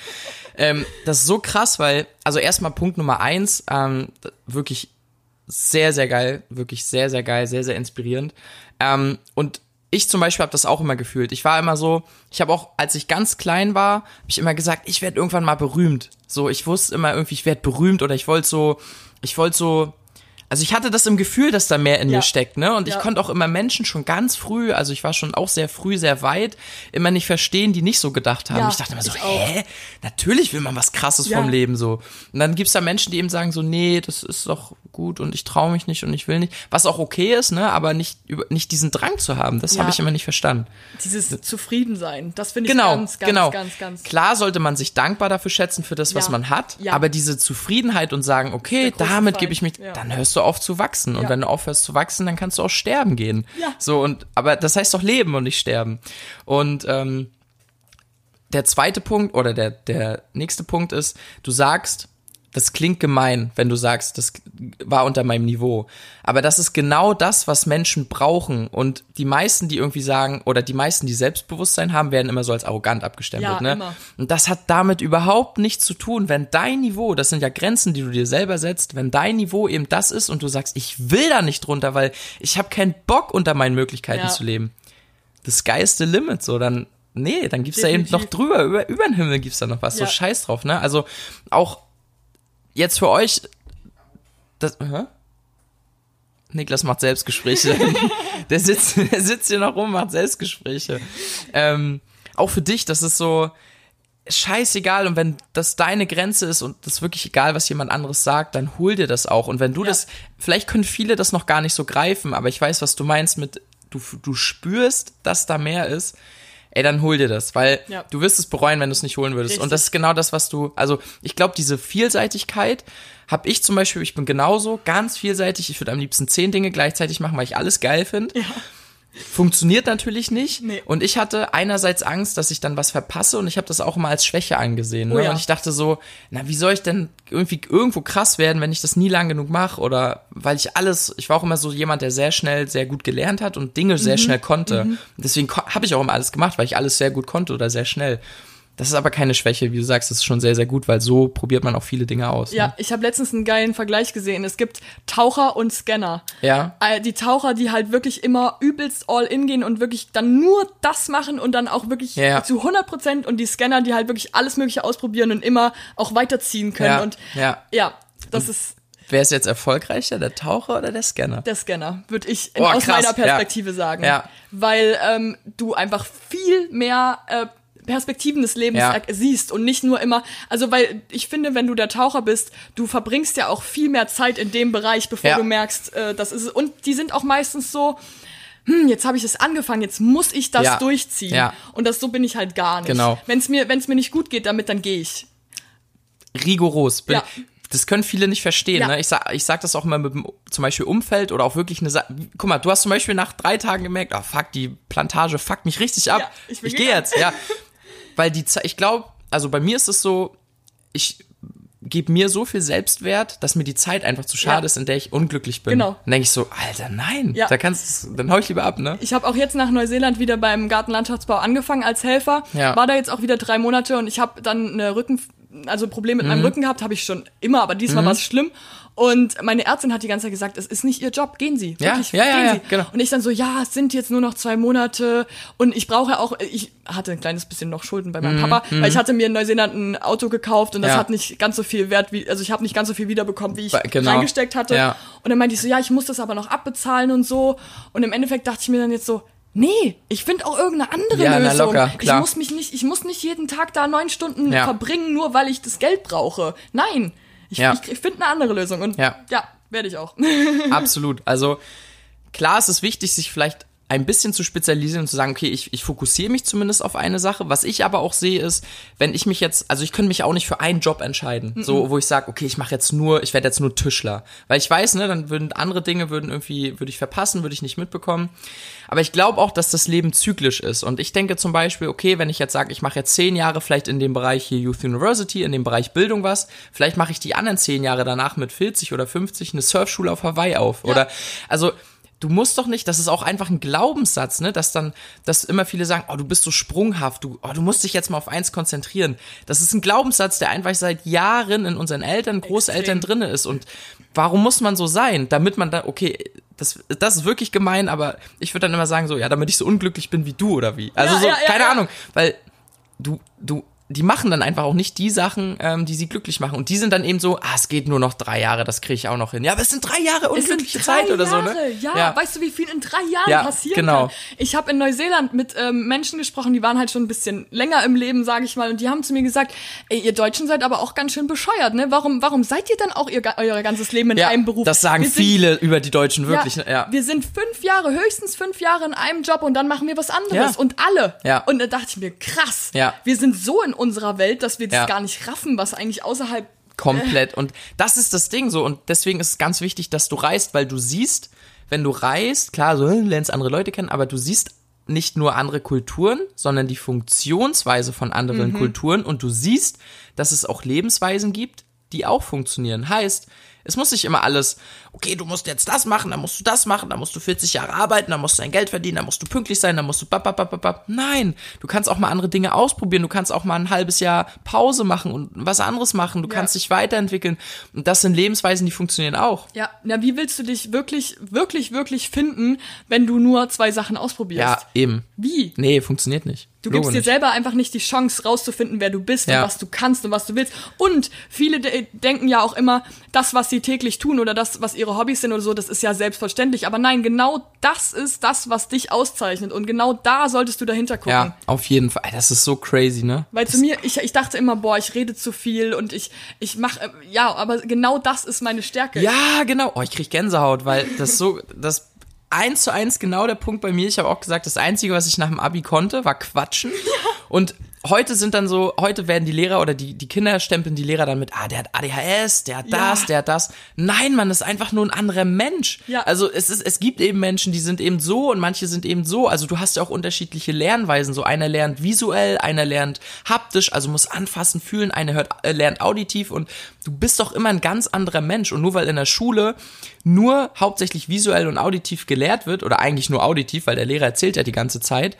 Ähm, das ist so krass, weil, also erstmal Punkt Nummer eins, ähm, wirklich sehr, sehr geil, wirklich sehr, sehr geil, sehr, sehr inspirierend. Ähm, und ich zum Beispiel habe das auch immer gefühlt. Ich war immer so, ich habe auch, als ich ganz klein war, habe ich immer gesagt, ich werde irgendwann mal berühmt. So, ich wusste immer irgendwie, ich werde berühmt oder ich wollte so, ich wollte so also ich hatte das im Gefühl, dass da mehr in ja. mir steckt, ne? Und ich ja. konnte auch immer Menschen schon ganz früh, also ich war schon auch sehr früh, sehr weit, immer nicht verstehen, die nicht so gedacht haben. Ja, ich dachte immer so, hä? Natürlich will man was krasses vom Leben so. Und dann gibt's da Menschen, die eben sagen so, nee, das ist doch gut und ich traue mich nicht und ich will nicht. Was auch okay ist, ne? Aber nicht, nicht diesen Drang zu haben, das ja. habe ich immer nicht verstanden. Dieses Zufriedensein, das finde ich genau, ganz, ganz, genau. ganz, ganz. Klar sollte man sich dankbar dafür schätzen, für das, was man hat. Aber diese Zufriedenheit und sagen, okay, damit gebe ich mich, dann hörst du du auf zu wachsen. Und ja. wenn du aufhörst zu wachsen, dann kannst du auch sterben gehen. Ja. So, und, aber das heißt doch leben und nicht sterben. Und, ähm, der zweite Punkt oder der, der nächste Punkt ist, du sagst, das klingt gemein, wenn du sagst, das war unter meinem Niveau. Aber das ist genau das, was Menschen brauchen. Und die meisten, die irgendwie sagen, oder die meisten, die Selbstbewusstsein haben, werden immer so als arrogant abgestempelt. Ja, ne? Immer. Und das hat damit überhaupt nichts zu tun. Wenn dein Niveau, das sind ja Grenzen, die du dir selber setzt, wenn dein Niveau eben das ist und du sagst, ich will da nicht drunter, weil ich habe keinen Bock, unter meinen Möglichkeiten ja. zu leben. Das the limit, so, dann Nee, dann gibt's Definitiv. da eben noch drüber, über, über den Himmel gibt's da noch was, ja. so scheiß drauf, ne? Also auch jetzt für euch, das, hä? Niklas macht Selbstgespräche. der sitzt, der sitzt hier noch rum, macht Selbstgespräche. Ähm, auch für dich, das ist so scheißegal. Und wenn das deine Grenze ist und das ist wirklich egal, was jemand anderes sagt, dann hol dir das auch. Und wenn du ja. das, vielleicht können viele das noch gar nicht so greifen, aber ich weiß, was du meinst mit, du, du spürst, dass da mehr ist ey, dann hol dir das, weil ja. du wirst es bereuen, wenn du es nicht holen würdest. Richtig. Und das ist genau das, was du, also ich glaube, diese Vielseitigkeit habe ich zum Beispiel, ich bin genauso ganz vielseitig, ich würde am liebsten zehn Dinge gleichzeitig machen, weil ich alles geil finde. Ja. Funktioniert natürlich nicht. Nee. Und ich hatte einerseits Angst, dass ich dann was verpasse und ich habe das auch immer als Schwäche angesehen. Ne? Oh ja. Und ich dachte so, na, wie soll ich denn irgendwie irgendwo krass werden, wenn ich das nie lang genug mache? Oder weil ich alles, ich war auch immer so jemand, der sehr schnell, sehr gut gelernt hat und Dinge Mhm. sehr schnell konnte. Deswegen habe ich auch immer alles gemacht, weil ich alles sehr gut konnte oder sehr schnell. Das ist aber keine Schwäche, wie du sagst, das ist schon sehr, sehr gut, weil so probiert man auch viele Dinge aus. Ja, Ne? ich habe letztens einen geilen Vergleich gesehen. Es gibt Taucher und Scanner. Ja. Äh, Die Taucher, die halt wirklich immer übelst all in gehen und wirklich dann nur das machen und dann auch wirklich Ja. zu 100 Prozent und die Scanner, die halt wirklich alles Mögliche ausprobieren und immer auch weiterziehen können. Ja, Und ja. ja, das ist Wer ist jetzt erfolgreicher, der Taucher oder der Scanner? der Scanner, würde ich in, Oh, aus meiner Perspektive ja. sagen. Ja. Weil ähm, du einfach viel mehr äh, Perspektiven des Lebens Ja. siehst und nicht nur immer, also weil ich finde, wenn du der Taucher bist, du verbringst ja auch viel mehr Zeit in dem Bereich, bevor Ja. du merkst, äh, das ist es. Und die sind auch meistens so, hm, jetzt habe ich es angefangen, jetzt muss ich das Ja. durchziehen. Ja. Und das so bin ich halt gar nicht. Genau. Wenn es mir, wenn's mir nicht gut geht damit, dann gehe ich. rigoros. Bin, Ja. Das können viele nicht verstehen. Ja. Ne? Ich, sag, ich sag das auch immer mit dem zum Beispiel Umfeld oder auch wirklich eine Sache. Guck mal, du hast zum Beispiel nach drei Tagen gemerkt, ah fuck, die Plantage fuckt mich richtig ab. Ja, ich ich gehe jetzt, ja. Weil die Zeit, ich glaube, also bei mir ist es so, ich gebe mir so viel Selbstwert, dass mir die Zeit einfach zu schade Ja. ist, in der ich unglücklich bin. Genau. Dann denke ich so, Alter, nein, Ja. da kannst dann hau ich lieber ab, ne? Ich habe auch jetzt nach Neuseeland wieder beim Gartenlandschaftsbau angefangen als Helfer. Ja. War da jetzt auch wieder drei Monate und ich habe dann eine Rücken, also Problem mit Mhm. meinem Rücken gehabt, habe ich schon immer, aber diesmal war es schlimm. Und meine Ärztin hat die ganze Zeit gesagt, es ist nicht ihr Job, gehen Sie. Ja, Wirklich, ja, ja, gehen ja, Sie. genau. Und ich dann so, ja, es sind jetzt nur noch zwei Monate und ich brauche auch, ich hatte ein kleines bisschen noch Schulden bei meinem Papa, weil ich hatte mir in Neuseeland ein Auto gekauft und das Mhm, Ja. hat nicht ganz so viel Wert, wie, also ich habe nicht ganz so viel wiederbekommen, wie ich genau. reingesteckt hatte. Ja. Und dann meinte ich so, ja, ich muss das aber noch abbezahlen und so. Und im Endeffekt dachte ich mir dann jetzt so, nee, ich finde auch irgendeine andere Ja, na, Lösung. locker, klar. Ich muss mich nicht, ich muss nicht jeden Tag da neun Stunden Ja. verbringen, nur weil ich das Geld brauche. Nein. Ich, Ja. ich, ich finde eine andere Lösung. Und Ja. ja, werde ich auch. Absolut. Also klar ist es wichtig, sich vielleicht ein bisschen zu spezialisieren und zu sagen, okay, ich, ich fokussiere mich zumindest auf eine Sache. Was ich aber auch sehe, ist, wenn ich mich jetzt, also ich könnte mich auch nicht für einen Job entscheiden, so wo ich sage, okay, ich mache jetzt nur, ich werde jetzt nur Tischler, weil ich weiß, ne, dann würden andere Dinge würden irgendwie würde ich verpassen, würde ich nicht mitbekommen. Aber ich glaube auch, dass das Leben zyklisch ist und ich denke zum Beispiel, okay, wenn ich jetzt sage, ich mache jetzt zehn Jahre vielleicht in dem Bereich hier Youth University, in dem Bereich Bildung was, vielleicht mache ich die anderen zehn Jahre danach mit 40 oder 50 eine Surfschule auf Hawaii auf oder also du musst doch nicht, das ist auch einfach ein Glaubenssatz, ne, dass dann, dass immer viele sagen, oh, du bist so sprunghaft, du, oh, du musst dich jetzt mal auf eins konzentrieren. Das ist ein Glaubenssatz, der einfach seit Jahren in unseren Eltern, Großeltern Extrem. drinne ist. Und warum muss man so sein? Damit man da, okay, das, das ist wirklich gemein, aber ich würde dann immer sagen, so, ja, damit ich so unglücklich bin wie du oder wie. Also Ja, so, ja, ja, keine. Ahnung, weil du, du, die machen dann einfach auch nicht die Sachen, ähm, die sie glücklich machen. Und die sind dann eben so, ah, es geht nur noch drei Jahre, das kriege ich auch noch hin. Ja, aber es sind drei Jahre unglückliche drei Zeit oder Jahre. so, ne? Ja, weißt du, wie viel in drei Jahren Ja, passieren genau. kann? Ich habe in Neuseeland mit ähm, Menschen gesprochen, die waren halt schon ein bisschen länger im Leben, sage ich mal, und die haben zu mir gesagt, ey, ihr Deutschen seid aber auch ganz schön bescheuert, ne? Warum, warum seid ihr denn auch ihr, euer ganzes Leben in ja, einem Beruf? Das sagen Wir sind- viele über die Deutschen wirklich. ne? Ja. Wir sind fünf Jahre, höchstens fünf Jahre in einem Job und dann machen wir was anderes. Ja. Und alle. Ja. Und da dachte ich mir, krass. Ja. Wir sind so in unserer Welt, dass wir das Ja. gar nicht raffen, was eigentlich außerhalb. Komplett. Und das ist das Ding so. Und deswegen ist es ganz wichtig, dass du reist, weil du siehst, wenn du reist, klar, so du lernst andere Leute kennen, aber du siehst nicht nur andere Kulturen, sondern die Funktionsweise von anderen Kulturen und du siehst, dass es auch Lebensweisen gibt, die auch funktionieren. Heißt, es muss nicht immer alles, okay, du musst jetzt das machen, dann musst du das machen, dann musst du 40 Jahre arbeiten, dann musst du dein Geld verdienen, dann musst du pünktlich sein, dann musst du bap, bap, bap, bap. Nein, du kannst auch mal andere Dinge ausprobieren, du kannst auch mal ein halbes Jahr Pause machen und was anderes machen, du Ja. kannst dich weiterentwickeln. Und das sind Lebensweisen, die funktionieren auch. Ja, na, wie willst du dich wirklich, wirklich, wirklich finden, wenn du nur zwei Sachen ausprobierst? Ja, eben. Wie? Nee, funktioniert nicht. Du gibst dir selber einfach nicht die Chance, rauszufinden, wer du bist Ja. und was du kannst und was du willst. Und viele de denken ja auch immer, das, was sie täglich tun oder das, was ihre Hobbys sind oder so, das ist ja selbstverständlich. Aber nein, genau das ist das, was dich auszeichnet. Und genau da solltest du dahinter gucken. Ja, auf jeden Fall. Das ist so crazy, ne? Weil zu mir, ich, ich dachte immer, boah, ich rede zu viel und ich, ich mache, ja, aber genau das ist meine Stärke. Ja, genau. Oh, ich krieg Gänsehaut, weil das so, das eins zu eins genau der Punkt bei mir. Ich habe auch gesagt, das Einzige, was ich nach dem Abi konnte, war quatschen. Und heute sind dann so, heute werden die Lehrer oder die, die Kinder stempeln die Lehrer dann mit, ah, der hat ADHS, der hat das, Ja. der hat das. Nein, man ist einfach nur ein anderer Mensch. Ja. Also es ist, es gibt eben Menschen, die sind eben so und manche sind eben so. Also du hast ja auch unterschiedliche Lernweisen. So einer lernt visuell, einer lernt haptisch, also muss anfassen, fühlen, einer hört, äh, lernt auditiv und du bist doch immer ein ganz anderer Mensch. Und nur weil in der Schule nur hauptsächlich visuell und auditiv gelehrt wird, oder eigentlich nur auditiv, weil der Lehrer erzählt ja die ganze Zeit,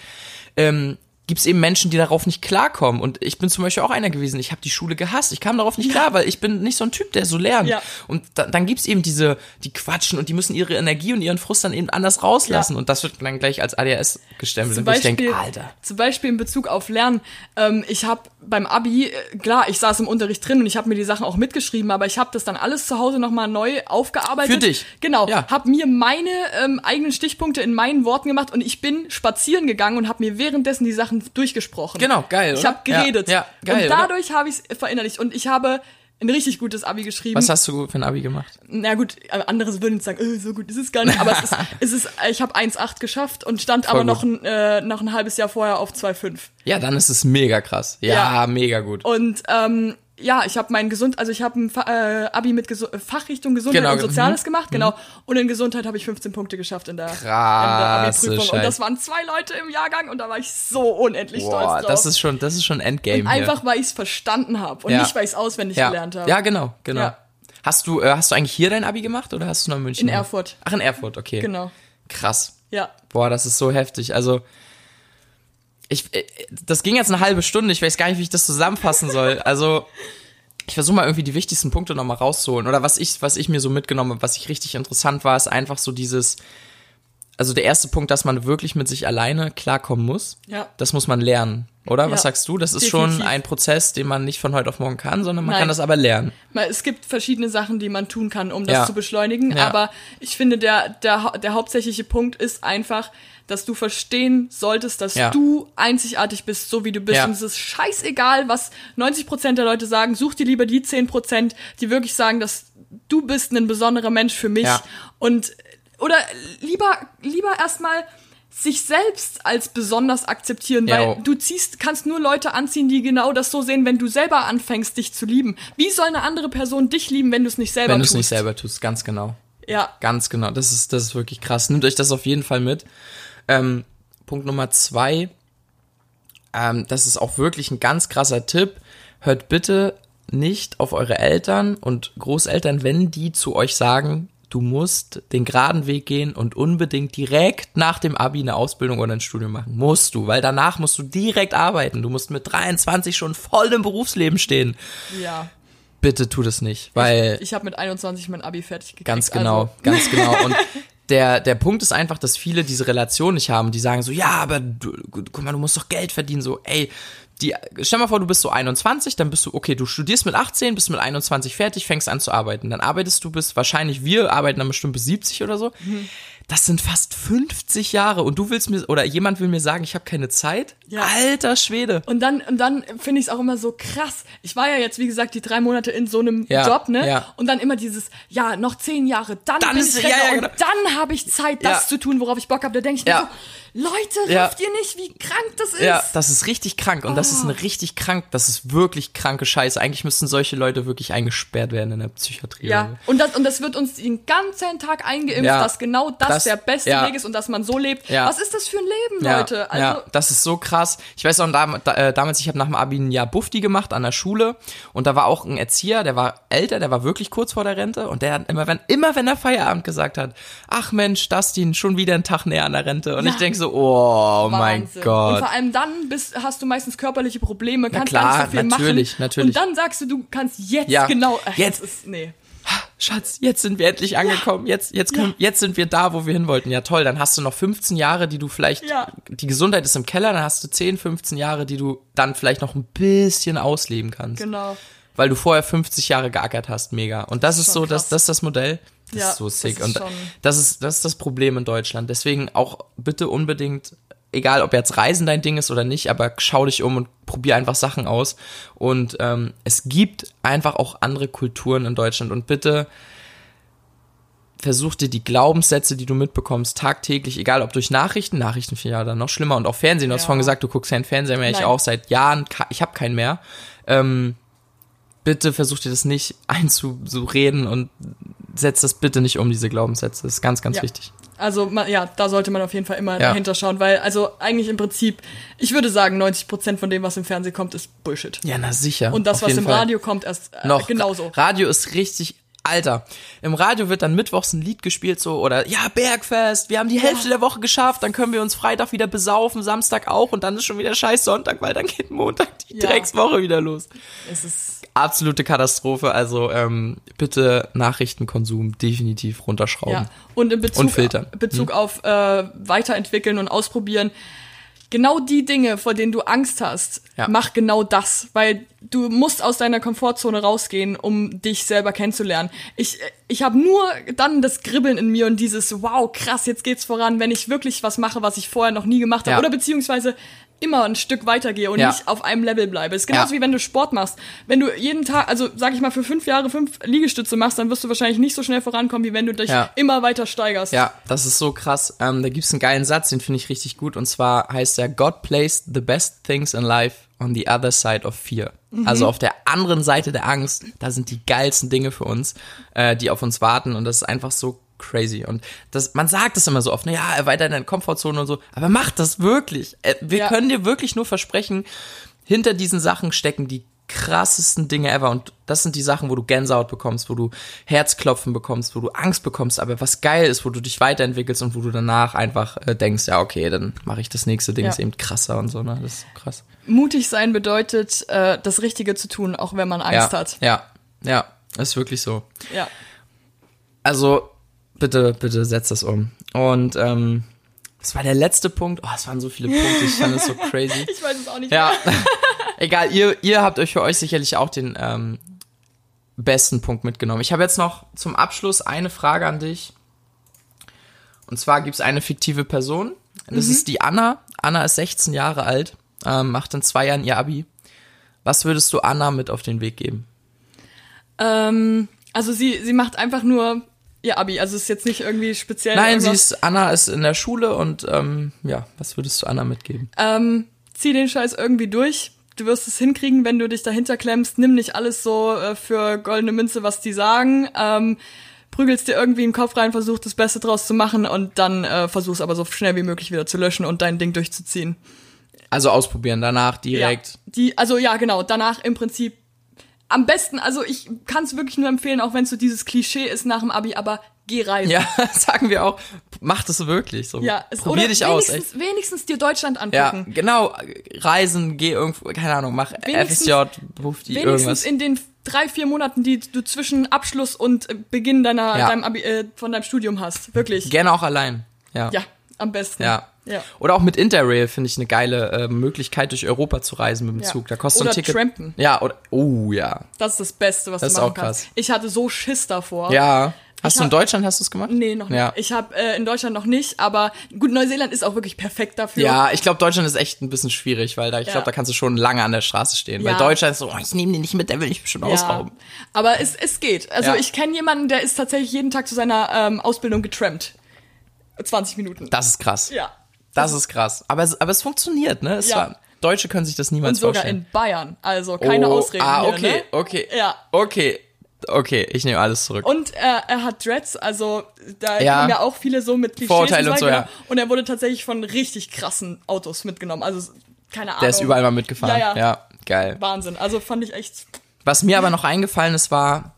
ähm, gibt es eben Menschen, die darauf nicht klarkommen. Und ich bin zum Beispiel auch einer gewesen. Ich habe die Schule gehasst. Ich kam darauf nicht klar, weil ich bin nicht so ein Typ, der so lernt. Ja. Und da, dann gibt's eben diese, die quatschen und die müssen ihre Energie und ihren Frust dann eben anders rauslassen. Ja. Und das wird dann gleich als ADHS gestempelt. Zum und ich Beispiel, denke, Alter. zum Beispiel in Bezug auf Lernen. Ähm, ich habe beim Abi, äh, klar, ich saß im Unterricht drin und ich habe mir die Sachen auch mitgeschrieben, aber ich habe das dann alles zu Hause nochmal neu aufgearbeitet. Für dich. Genau. Ja. Habe mir meine ähm, eigenen Stichpunkte in meinen Worten gemacht und ich bin spazieren gegangen und habe mir währenddessen die Sachen durchgesprochen. Genau, geil, Ich habe geredet. Ja, ja, geil, Und dadurch habe ich es verinnerlicht und ich habe ein richtig gutes Abi geschrieben. Was hast du für ein Abi gemacht? Na gut, andere würden jetzt sagen, äh, so gut ist es gar nicht, aber es ist, es ist ich habe 1,8 geschafft und stand Voll aber noch ein, äh, noch ein halbes Jahr vorher auf 2,5. Ja, dann ist es mega krass. Ja, Ja. mega gut. Und ähm, ja, ich habe mein Gesund, also ich habe ein äh, Abi mit Gesu Fachrichtung Gesundheit Genau, und Soziales mhm. gemacht, genau. Und in Gesundheit habe ich 15 Punkte geschafft in der, in der Abi-Prüfung. Und das waren zwei Leute im Jahrgang und da war ich so unendlich Boah, stolz drauf. das ist schon, das ist schon Endgame hier. Einfach, weil ich es verstanden habe und Ja. nicht, weil ich es auswendig ja. gelernt habe. Ja, genau, genau. Ja. Hast du, äh, hast du eigentlich hier dein Abi gemacht oder hast du noch in München? In? Erfurt. Ach, in Erfurt, okay. Genau. Krass. Ja. Boah, das ist so heftig. Also, ich, äh, das ging jetzt eine halbe Stunde. Ich weiß gar nicht, wie ich das zusammenfassen soll. Also, ich versuche mal irgendwie die wichtigsten Punkte nochmal rauszuholen. Oder was ich, was ich mir so mitgenommen habe, was ich richtig interessant war, ist einfach so dieses, also der erste Punkt, dass man wirklich mit sich alleine klarkommen muss. Ja. Das muss man lernen, oder? Was Ja, sagst du? Das ist schon definitiv. ein Prozess, den man nicht von heute auf morgen kann, sondern man Nein. kann das aber lernen. Es gibt verschiedene Sachen, die man tun kann, um das Ja. zu beschleunigen. Ja. Aber ich finde, der, der, der hauptsächliche Punkt ist einfach, dass du verstehen solltest, dass Ja. du einzigartig bist, so wie du bist. Ja. Und es ist scheißegal, was 90% der Leute sagen. Such dir lieber die 10%, die wirklich sagen, dass du bist ein besonderer Mensch für mich. Ja. Und oder lieber, lieber erstmal sich selbst als besonders akzeptieren, weil Jo. du ziehst, kannst nur Leute anziehen, die genau das so sehen, wenn du selber anfängst, dich zu lieben. Wie soll eine andere Person dich lieben, wenn du es nicht selber Wenn du es tust? nicht selber tust, ganz genau. Ja, Ganz genau, das ist, das ist wirklich krass. Nehmt euch das auf jeden Fall mit. Ähm, Punkt Nummer zwei, ähm, das ist auch wirklich ein ganz krasser Tipp. Hört bitte nicht auf eure Eltern und Großeltern, wenn die zu euch sagen, du musst den geraden Weg gehen und unbedingt direkt nach dem Abi eine Ausbildung oder ein Studium machen. Musst du, weil danach musst du direkt arbeiten. Du musst mit 23 schon voll im Berufsleben stehen. ja. Bitte tu das nicht, weil Ich habe mit 21 mein Abi fertig gekriegt. Ganz genau, Also, ganz genau. Und der, der Punkt ist einfach, dass viele diese Relation nicht haben. Die sagen so, ja, aber du, guck mal, du musst doch Geld verdienen. So, ey, die, stell mal vor, du bist so 21, dann bist du, okay, du studierst mit 18, bist mit 21 fertig, fängst an zu arbeiten. Dann arbeitest du bis, wahrscheinlich wir arbeiten dann bestimmt bis 70 oder so. Das sind fast 50 Jahre und du willst mir, oder jemand will mir sagen, ich habe keine Zeit? Ja. Alter Schwede. Und dann, und dann finde ich es auch immer so krass. Ich war ja jetzt, wie gesagt, die drei Monate in so einem Ja, Job, ne? ja. Und dann immer dieses, ja, noch zehn Jahre, dann, Dann bin ich ja, Rentner ja, und genau. dann habe ich Zeit, das zu tun, worauf ich Bock habe. Da denke ich Ja. mir so, Leute, Ja. rafft ihr nicht, wie krank das ist? Ja, das ist richtig krank und das ist Oh. eine richtig krank, das ist wirklich kranke Scheiße. Eigentlich müssten solche Leute wirklich eingesperrt werden in der Psychiatrie. Ja, und das, und das wird uns den ganzen Tag eingeimpft, dass genau das, Das- der beste. Weg ist und dass man so lebt. Ja. Was ist das für ein Leben, Leute? Also, ja, das ist so krass. Ich weiß auch, dam da, äh, damals, ich habe nach dem Abi ein Jahr Bufti gemacht an der Schule und da war auch ein Erzieher, der war älter, der war wirklich kurz vor der Rente und der hat immer, wenn, immer wenn er Feierabend gesagt hat, ach Mensch, Dustin, schon wieder ein Tag näher an der Rente. Und Ja. ich denk so, oh mein Wahnsinn. Und Gott. vor allem dann bist, hast du meistens körperliche Probleme, kannst klar, gar nicht so viel natürlich, machen. natürlich. Und dann sagst du, du kannst jetzt Ja, genau. Äh, jetzt. Ist, nee. Schatz, jetzt sind wir endlich angekommen. Jetzt, jetzt, können, jetzt sind wir da, wo wir hin wollten. Ja, toll. Dann hast du noch 15 Jahre, die du vielleicht, Ja. die Gesundheit ist im Keller, dann hast du 10, 15 Jahre, die du dann vielleicht noch ein bisschen ausleben kannst. Genau. Weil du vorher 50 Jahre geackert hast. Mega. Und das, ist schon so, das, krass. das ist das Modell. Das Ja, ist so das sick. ist Und das ist, das ist das Problem in Deutschland. Deswegen auch bitte unbedingt, egal ob jetzt Reisen dein Ding ist oder nicht, aber schau dich um und probier einfach Sachen aus. Und ähm, es gibt einfach auch andere Kulturen in Deutschland. Und bitte, versuch dir die Glaubenssätze, die du mitbekommst, tagtäglich, egal ob durch Nachrichten, Nachrichten finde ich ja dann noch schlimmer und auch Fernsehen. Du hast Ja. vorhin gesagt, du guckst keinen Fernseher mehr, ich Nein. auch seit Jahren, ich habe keinen mehr. Ähm, bitte versuch dir das nicht einzureden und setz das bitte nicht um, diese Glaubenssätze. Das ist ganz, ganz Ja. wichtig. Also man, ja, da sollte man auf jeden Fall immer Ja. dahinter schauen, weil also eigentlich im Prinzip, ich würde sagen, 90 Prozent von dem, was im Fernsehen kommt, ist Bullshit. Ja, na sicher. Und das, was im Fall. Radio kommt, erst äh, noch genauso. Radio ist richtig Alter, im Radio wird dann mittwochs ein Lied gespielt so oder ja Bergfest, wir haben die Hälfte der Woche geschafft, dann können wir uns Freitag wieder besaufen, Samstag auch und dann ist schon wieder scheiß Sonntag, weil dann geht Montag die Ja. Dreckswoche wieder los. Es ist Absolute Katastrophe, also ähm, bitte Nachrichtenkonsum definitiv runterschrauben. ja und in Bezug Und filtern. Hm? Bezug auf äh, weiterentwickeln und ausprobieren. Genau die Dinge, vor denen du Angst hast, Ja. mach genau das, weil du musst aus deiner Komfortzone rausgehen, um dich selber kennenzulernen. Ich ich habe nur dann das Kribbeln in mir und dieses wow, krass, jetzt geht's voran, wenn ich wirklich was mache, was ich vorher noch nie gemacht habe Ja. oder beziehungsweise immer ein Stück weitergehe und Ja. nicht auf einem Level bleibe. Es ist genauso Ja. wie wenn du Sport machst. Wenn du jeden Tag, also sag ich mal, für fünf Jahre fünf Liegestütze machst, dann wirst du wahrscheinlich nicht so schnell vorankommen, wie wenn du dich Ja. immer weiter steigerst. Ja, das ist so krass. Ähm, da gibt's einen geilen Satz, den finde ich richtig gut. Und zwar heißt der, God placed the best things in life on the other side of fear. Also auf der anderen Seite der Angst, da sind die geilsten Dinge für uns, äh, die auf uns warten. Und das ist einfach so crazy. Und das, man sagt es immer so oft, na ja, erweiter deine Komfortzone und so. Aber macht das wirklich. Äh, wir Ja. können dir wirklich nur versprechen, hinter diesen Sachen stecken die krassesten Dinge ever und das sind die Sachen, wo du Gänsehaut bekommst, wo du Herzklopfen bekommst, wo du Angst bekommst, aber was geil ist, wo du dich weiterentwickelst und wo du danach einfach äh, denkst, ja okay, dann mache ich das nächste Ding, Ja. ist eben krasser und so, ne? Das ist so krass. Mutig sein bedeutet, äh, das Richtige zu tun, auch wenn man Angst ja, hat. ja, ja, ist wirklich so. Ja. Also bitte, bitte setz das um. Und ähm, das war der letzte Punkt. Oh, es waren so viele Punkte, ich fand das so crazy. Ich weiß es auch nicht. Ja, egal, ihr, ihr habt euch für euch sicherlich auch den ähm, besten Punkt mitgenommen. Ich habe jetzt noch zum Abschluss eine Frage an dich. Und zwar gibt es eine fiktive Person. Das ist die Anna. Anna ist 16 Jahre alt, ähm, macht in zwei Jahren ihr Abi. Was würdest du Anna mit auf den Weg geben? Ähm, also sie, sie macht einfach nur ihr Abi. Also es ist jetzt nicht irgendwie speziell. Nein, sie irgendwas- ist, Anna ist in der Schule und ähm, ja, was würdest du Anna mitgeben? Ähm, zieh den Scheiß irgendwie durch. Du wirst es hinkriegen, wenn du dich dahinter klemmst. Nimm nicht alles so äh, für goldene Münze, was die sagen. Ähm, prügelst dir irgendwie in den Kopf rein, versuch das Beste draus zu machen und dann äh, versuch's aber so schnell wie möglich wieder zu löschen und dein Ding durchzuziehen. Also ausprobieren, danach direkt. Ja, die, also ja, genau. Danach im Prinzip am besten, also ich kann es wirklich nur empfehlen, auch wenn es so dieses Klischee ist nach dem Abi, aber geh reisen. Ja, sagen wir auch. Mach das wirklich. So. Ja, es, Probier dich aus. Echt. wenigstens, wenigstens dir Deutschland Ja, angucken. genau. Reisen, geh irgendwo, keine Ahnung, mach Wenigstens- FSJ, beruf die Wenigstens irgendwas. in den drei, vier Monaten, die du zwischen Abschluss und äh, Beginn deiner, Ja. deinem Abi, äh, von deinem Studium hast. Wirklich. Gerne auch allein. Ja. Ja, am besten. Ja. Ja. Oder auch mit Interrail finde ich eine geile äh, Möglichkeit, durch Europa zu reisen mit dem Ja. Zug. Da kostet Oder ein Ticket. trampen. Ja, oder, oh ja. Das ist das Beste, was Das du ist machen auch krass. kannst. Ich hatte so Schiss davor. Ja. Hast Ich du in Deutschland, hast du es gemacht? Nee, noch nicht. Ja. Ich habe äh, in Deutschland noch nicht, aber gut, Neuseeland ist auch wirklich perfekt dafür. Ja, ich glaube, Deutschland ist echt ein bisschen schwierig, weil da, ich Ja. glaube, da kannst du schon lange an der Straße stehen. Weil Ja. Deutschland ist so, oh, ich nehme den nicht mit, der will mich bestimmt ausrauben. Aber es, es geht. Also Ja. ich kenne jemanden, der ist tatsächlich jeden Tag zu seiner ähm, Ausbildung getrampt. 20 Minuten. Das ist krass. ja. Das ist krass. Aber es, aber es funktioniert, ne? Es Ja. war, Deutsche können sich das Und niemals sogar vorstellen. in Bayern. Also keine oh, Ausreden Ah, hier, okay, ne? okay. Ja. Okay, okay, ich nehme alles zurück. Und er, er hat Dreads, also da Ja. kommen ja auch viele so mit Klischees Vorurteile und so, ja. Und er wurde tatsächlich von richtig krassen Autos mitgenommen. Also keine Ahnung. Der ist überall mal mitgefahren. Ja, ja. ja geil. Wahnsinn. Also fand ich echt. Was mir aber noch eingefallen ist, war,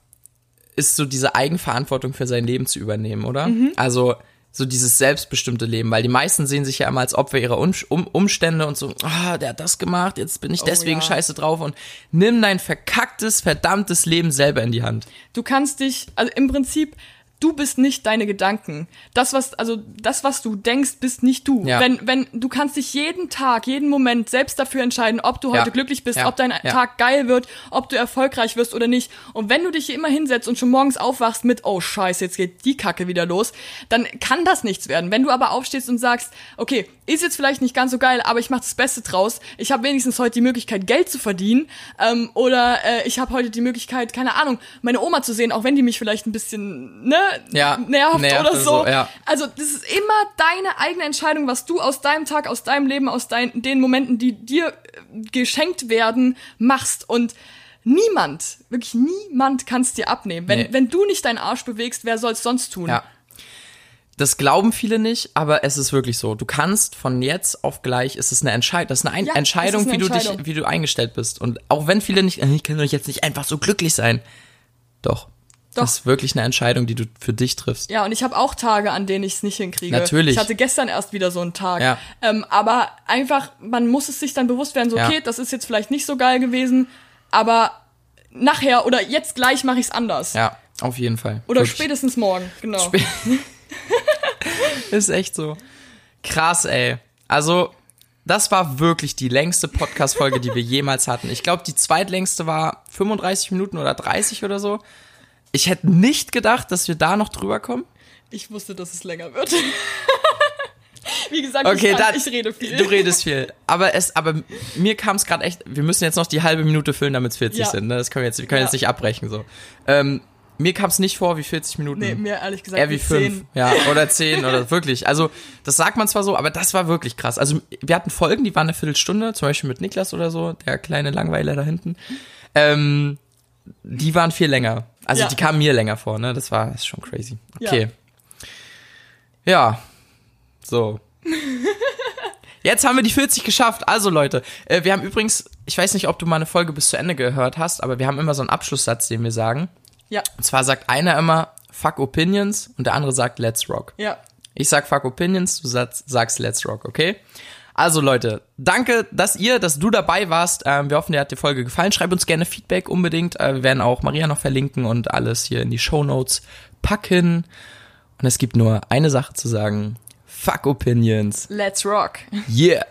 ist so diese Eigenverantwortung für sein Leben zu übernehmen, oder? Mhm. Also so dieses selbstbestimmte Leben, weil die meisten sehen sich ja immer als Opfer ihrer um um Umstände und so, ah, der hat das gemacht, jetzt bin ich deswegen Oh ja. scheiße drauf und nimm dein verkacktes, verdammtes Leben selber in die Hand. Du kannst dich, also im Prinzip, du bist nicht deine Gedanken. Das, was, also das, was du denkst, bist nicht du. Ja. Wenn, wenn, du kannst dich jeden Tag, jeden Moment selbst dafür entscheiden, ob du Ja. heute glücklich bist, Ja. ob dein Ja. Tag geil wird, ob du erfolgreich wirst oder nicht. Und wenn du dich hier immer hinsetzt und schon morgens aufwachst mit, oh scheiße, jetzt geht die Kacke wieder los, dann kann das nichts werden. Wenn du aber aufstehst und sagst, okay, ist jetzt vielleicht nicht ganz so geil, aber ich mache das Beste draus. Ich habe wenigstens heute die Möglichkeit, Geld zu verdienen. Ähm, oder äh, ich habe heute die Möglichkeit, keine Ahnung, meine Oma zu sehen, auch wenn die mich vielleicht ein bisschen, ne, Ja, nervt, nervt oder so. so, ja. Also das ist immer deine eigene Entscheidung, was du aus deinem Tag, aus deinem Leben, aus dein, den Momenten, die dir äh, geschenkt werden, machst. Und niemand, wirklich niemand kann es dir abnehmen. Wenn, Nee. wenn du nicht deinen Arsch bewegst, wer soll es sonst tun? Ja. Das glauben viele nicht, aber es ist wirklich so. Du kannst von jetzt auf gleich, ist es eine Entscheidung, das ist eine Ein Ja, Entscheidung, ist eine wie du dich, wie du eingestellt bist. Und auch wenn viele nicht, "Äh, ich kann doch jetzt nicht einfach so glücklich sein. Doch. Doch. Das ist wirklich eine Entscheidung, die du für dich triffst. Ja, und ich habe auch Tage, an denen ich es nicht hinkriege. Natürlich. Ich hatte gestern erst wieder so einen Tag. Ja. Ähm, aber einfach, man muss es sich dann bewusst werden, so, Ja. okay, das ist jetzt vielleicht nicht so geil gewesen, aber nachher oder jetzt gleich mache ich es anders. Ja, auf jeden Fall. Oder Wirklich. spätestens morgen, genau. Spä- Ist echt so. Krass, ey. Also, das war wirklich die längste Podcast-Folge, die wir jemals hatten. Ich glaube, die zweitlängste war 35 Minuten oder 30 oder so. Ich hätte nicht gedacht, dass wir da noch drüber kommen. Ich wusste, dass es länger wird. Wie gesagt, Okay, ich, kann, dann, ich rede viel. Du redest viel. Aber es, aber mir kam es gerade echt, wir müssen jetzt noch die halbe Minute füllen, damit es 40 Ja. sind. Ne? Das können wir jetzt, wir können Ja. jetzt nicht abbrechen, so. Ähm, mir kam es nicht vor wie 40 Minuten. nee, mir ehrlich gesagt Eher wie wie fünf, zehn. ja, oder zehn oder wirklich. Also, das sagt man zwar so, aber das war wirklich krass. Also, wir hatten Folgen, die waren eine Viertelstunde, zum Beispiel mit Niklas oder so, der kleine Langweiler da hinten. Ähm, die waren viel länger. Also, Ja. die kamen mir länger vor, ne? Das war das ist schon crazy. Okay. Ja. So. Jetzt haben wir die 40 geschafft. Also Leute, äh, wir haben übrigens, ich weiß nicht, ob du mal eine Folge bis zu Ende gehört hast, aber wir haben immer so einen Abschlusssatz, den wir sagen. Ja, Und zwar sagt einer immer Fuck Opinions und der andere sagt Let's Rock. ja. Ich sag Fuck Opinions, du sagst, sagst Let's Rock, okay? Also Leute, danke, dass ihr, dass du dabei warst. Ähm, wir hoffen, dir hat die Folge gefallen. Schreib uns gerne Feedback unbedingt. Äh, wir werden auch Maria noch verlinken und alles hier in die Show Notes packen. Und es gibt nur eine Sache zu sagen. Fuck Opinions. Let's rock. Yeah.